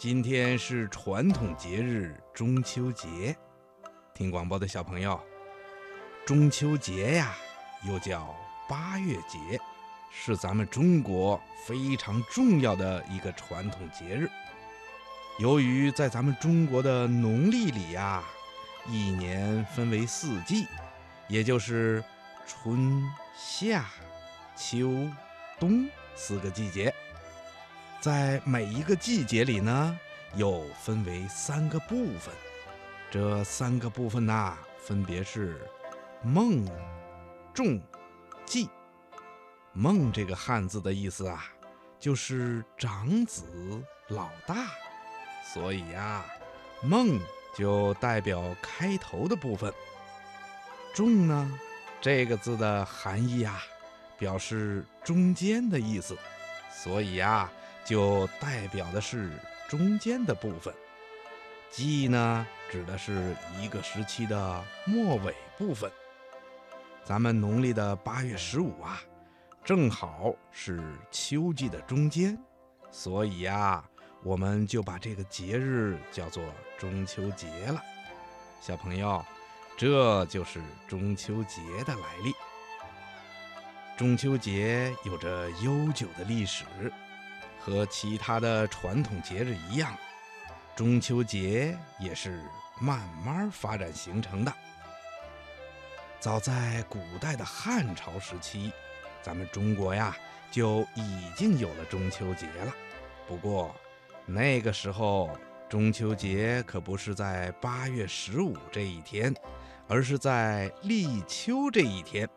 今天是传统节日中秋节。听广播的小朋友，中秋节呀，又叫八月节，是咱们中国非常重要的一个传统节日。由于在咱们中国的农历里呀，一年分为四季，也就是春夏秋冬四个季节。在每一个季节里呢，又分为三个部分。这三个部分呐，分别是孟、仲、季。孟这个汉字的意思啊，就是长子、老大，所以呀，孟就代表开头的部分。仲呢，这个字的含义啊，表示中间的意思，所以呀。就代表的是中间的部分，季呢指的是一个时期的末尾部分。咱们农历的八月十五啊，正好是秋季的中间，所以呀，我们就把这个节日叫做中秋节了。小朋友，这就是中秋节的来历。中秋节有着悠久的历史。和其他的传统节日一样，中秋节也是慢慢发展形成的。早在古代的汉朝时期，咱们中国呀就已经有了中秋节了。不过，那个时候中秋节可不是在八月十五这一天，而是在立秋这一天，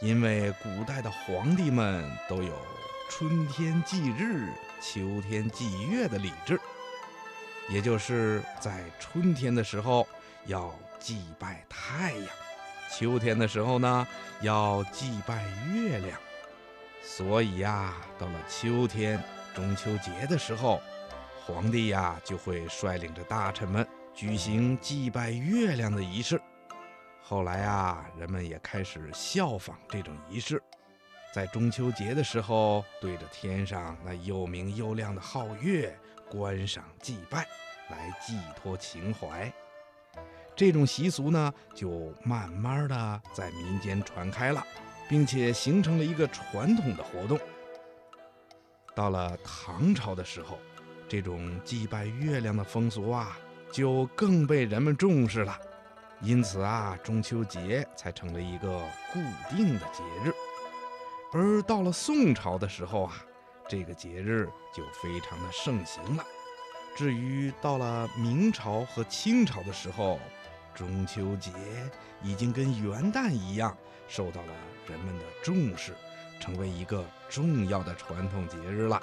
因为古代的皇帝们都有。春天祭日，秋天祭月的礼制，也就是在春天的时候要祭拜太阳，秋天的时候呢要祭拜月亮。所以呀，到了秋天中秋节的时候，皇帝呀就会率领着大臣们举行祭拜月亮的仪式。后来啊，人们也开始效仿这种仪式。在中秋节的时候，对着天上那又明又亮的皓月观赏祭拜，来寄托情怀。这种习俗呢，就慢慢的在民间传开了，并且形成了一个传统的活动。到了唐朝的时候，这种祭拜月亮的风俗啊，就更被人们重视了。因此啊，中秋节才成了一个固定的节日。而到了宋朝的时候啊，这个节日就非常的盛行了。至于到了明朝和清朝的时候，中秋节已经跟元旦一样受到了人们的重视，成为一个重要的传统节日了。